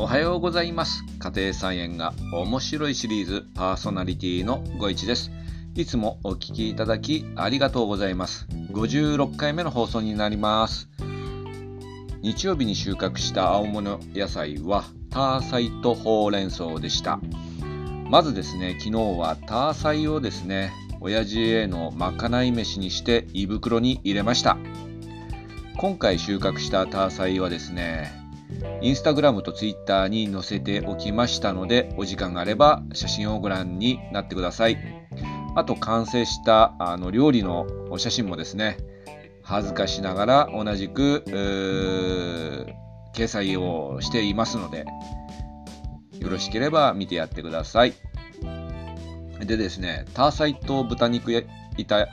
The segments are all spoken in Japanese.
おはようございます。家庭菜園が面白いシリーズパーソナリティのご一です。いつもお聞きいただきありがとうございます。56回目の放送になります。日曜日に収穫した青物野菜はターサイとほうれん草でした。まずですね昨日はターサイをですね親父へのまかない飯にして胃袋に入れました。今回収穫したターサイはですねインスタグラムとツイッターに載せておきましたので、お時間があれば写真をご覧になってください。あと、完成したあの料理のお写真もですね、恥ずかしながら同じく、掲載をしていますので、よろしければ見てやってください。でですね、ターサイと豚肉や、いた、ん？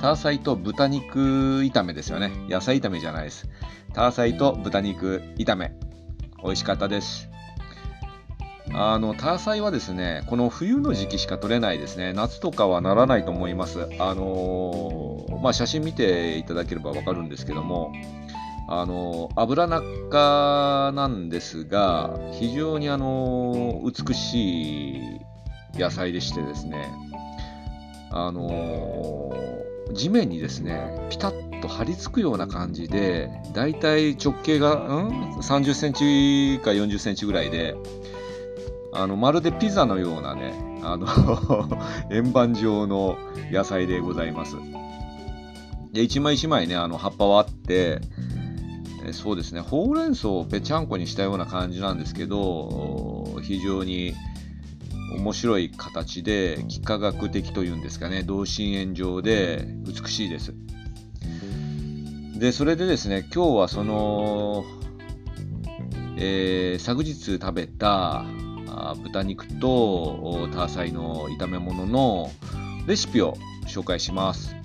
ターサイと豚肉炒めですよね。野菜炒めじゃないです。ターサイと豚肉炒め。美味しかったです。あの、ターサイはですね、この冬の時期しか取れないですね。夏とかはならないと思います。あのー、まあ、写真見ていただければわかるんですけども、あのー、油中なんですが、非常にあのー、美しい野菜でしてですね、あの地面にですね、ピタッと張り付くような感じで、だいたい直径が、うん、30センチか40センチぐらいで、あのまるでピザのようなね、あの 円盤状の野菜でございます。で、一枚一枚ね、あの葉っぱはあって、えそうですね、ほうれん草をぺちゃんこにしたような感じなんですけど、非常に面白い形で、幾何学的というんですかね、同心円状で美しいです。で、それでですね、今日はその、えー、昨日食べた豚肉とターサイの炒め物のレシピを紹介します。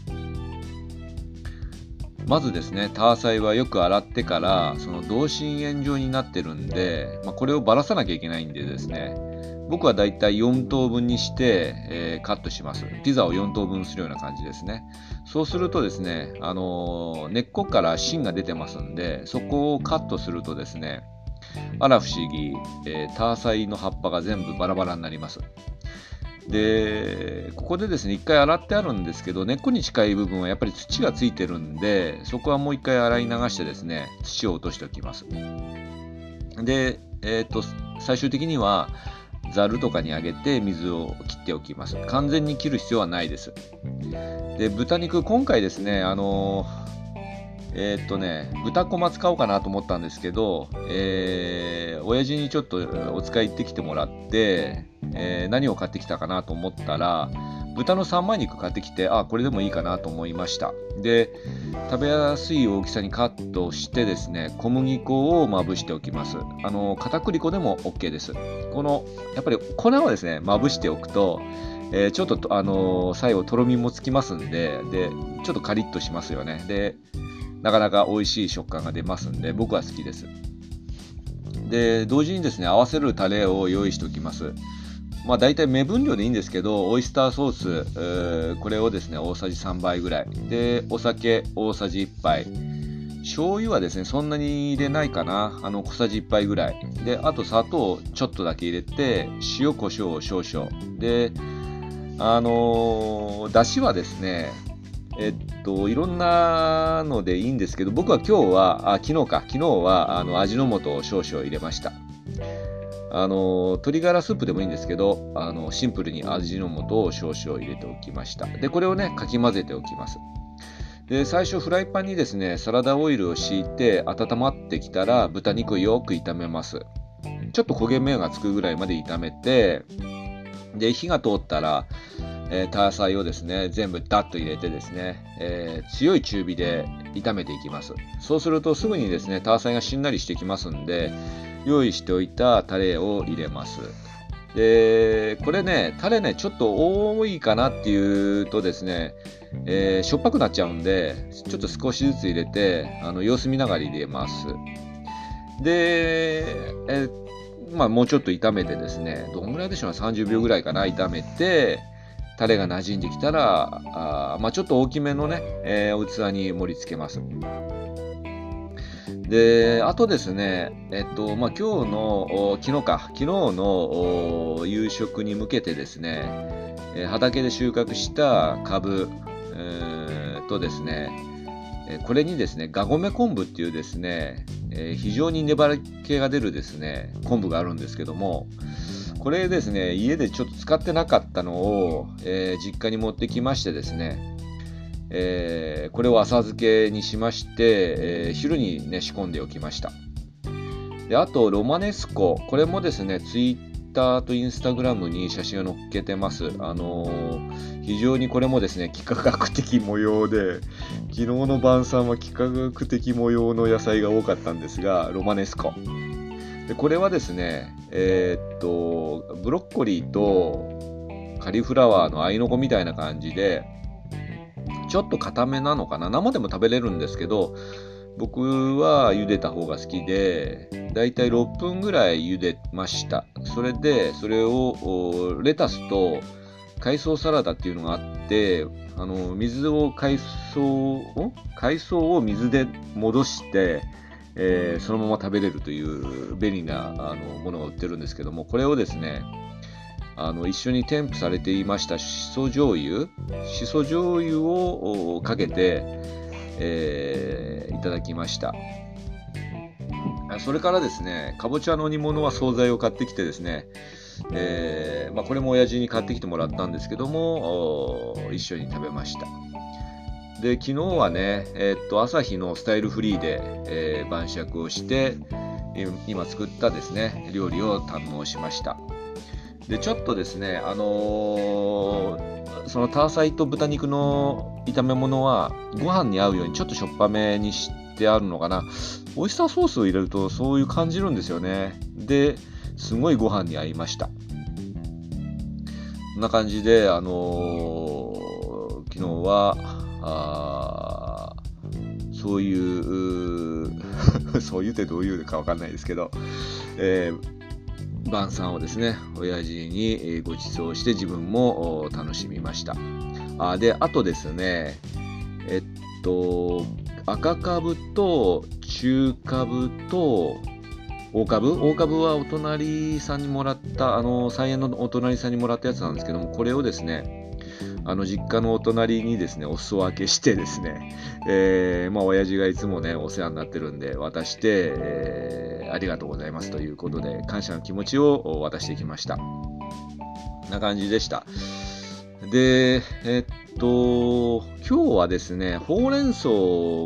まずですね、ターサイはよく洗ってから、その同心円状になってるんで、まあ、これをばらさなきゃいけないんでですね、僕はだいたい4等分にして、えー、カットします。ピザを4等分するような感じですね。そうするとですね、あのー、根っこから芯が出てますんで、そこをカットするとですね、あら不思議、えー、ターサイの葉っぱが全部バラバラになります。で、ここでですね、一回洗ってあるんですけど、根っこに近い部分はやっぱり土がついてるんで、そこはもう一回洗い流してですね、土を落としておきます。で、えっ、と、最終的には、ざるとかにあげて水を切っておきます。完全に切る必要はないです。で、豚肉、今回ですね、あのえー、っとね、豚こま使おうかなと思ったんですけど、えー、親父にちょっとお使い行ってきてもらって、えー、何を買ってきたかなと思ったら、豚の三枚肉買ってきて、あ、これでもいいかなと思いました。で、食べやすい大きさにカットしてですね、小麦粉をまぶしておきます。あの、片栗粉でも OK です。この、やっぱり粉をですね、まぶしておくと、えー、ちょっと、あの最後とろみもつきますんで、で、ちょっとカリッとしますよね。で、なかなか美味しい食感が出ますんで、僕は好きです。で、同時にですね、合わせるタレを用意しておきます。まあ大体目分量でいいんですけど、オイスターソース、ー、これをですね、大さじ3杯ぐらい。で、お酒大さじ1杯。醤油はですね、そんなに入れないかな。あの、小さじ1杯ぐらい。で、あと砂糖ちょっとだけ入れて、塩コショウ少々。で、あのー、だしはですね、えっと、いろんなのでいいんですけど、僕は今日は、あ昨日か、昨日はあの味の素を少々入れました。あの鶏ガラスープでもいいんですけどあのシンプルに味の素を少々入れておきました。でこれをねかき混ぜておきます。で最初フライパンにですねサラダオイルを敷いて温まってきたら豚肉をよく炒めます。ちょっと焦げ目がつくぐらいまで炒めてで火が通ったら、えー、ターサイをですね全部ダッと入れてですね、えー、強い中火で炒めていきます。そうするとすぐにですねターサイがしんなりしてきますんで用意しておいたタレを入れます。で、これね、タレね、ちょっと多いかなっていうとですね、えー、しょっぱくなっちゃうんで、ちょっと少しずつ入れて、あの様子見ながら入れます。で、えまあ、もうちょっと炒めてですね、どんぐらいでしょうね、30秒ぐらいかな、炒めて、タレが馴染んできたら、あまあ、ちょっと大きめのね、えー、器に盛り付けます。で、あとですね、えっと、まあ、今日の、昨日か、昨日の夕食に向けてですね、え、畑で収穫した株、えー、とですね、これにですね、ガゴメ昆布っていうですね、えー、非常に粘り気が出るですね、昆布があるんですけども、これですね、家でちょっと使ってなかったのを、えー、実家に持ってきましてですね、えー、これを浅漬けにしまして、えー、昼にね仕込んでおきました。であとロマネスコ。これもですねツイッターとインスタグラムに写真を載っけてます。あのー、非常にこれもですね幾何学的模様で昨日の晩餐は幾何学的模様の野菜が多かったんですがロマネスコ。でこれはですねえー、っとブロッコリーとカリフラワーの合いの子みたいな感じでちょっと固めなのかな？生でも食べれるんですけど僕は茹でた方が好きでだいたい6分ぐらい茹でました。それでそれをレタスと海藻サラダっていうのがあってあの水を海藻海藻を水で戻してえー、そのまま食べれるという便利なあのものが売ってるんですけどもこれをですねあの一緒に添付されていましたしそ醤油。しそ醤油をかけて、えー、いただきました。それからですねかぼちゃの煮物は惣菜を買ってきてですねえー、まあ、これも親父に買ってきてもらったんですけども一緒に食べました。で昨日はね、えー、っと朝日のスタイルフリーで、え、晩酌をして今作ったですね料理を堪能しました。でちょっとですねあのー、そのターサイと豚肉の炒め物はご飯に合うようにちょっとしょっぱめにしてあるのかな。オイスターソースを入れるとそういう感じるんですよね。ですごいご飯に合いました。こんな感じであのー、昨日はあそういう そういうってどういうかわかんないですけど、えー晩餐をですね親父にご馳走して自分も楽しみました。あであとですねえっと赤株と中株と大株？大株はお隣さんにもらったあの菜園のお隣さんにもらったやつなんですけどもこれをですねあの実家のお隣にですねお裾分けしてですね、えー、まあ親父がいつもねお世話になってるんで渡して、えー、ありがとうございますということで感謝の気持ちを渡してきました。な感じでした。でえっと今日はですねほうれん草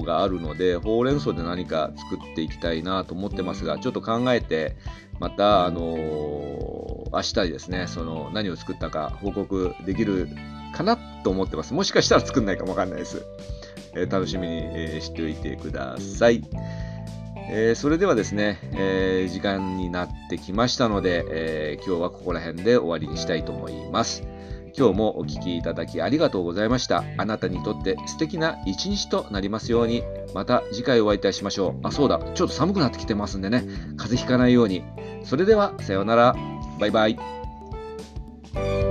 があるのでほうれん草で何か作っていきたいなと思ってますがちょっと考えてまたあのー、明日ですねその何を作ったか報告できるかなと思ってます。もしかしたら作んないかもわかんないです。えー、楽しみに、えー、しておいてください。えー、それではですね、え時間になってきましたので、え今日はここら辺で終わりにしたいと思います。今日もお聴きいただきありがとうございました。あなたにとって素敵な一日となりますように、また次回お会いいたしましょう。あ、そうだ、ちょっと寒くなってきてますんでね、風邪ひかないように。それでは、さようなら。バイバイ。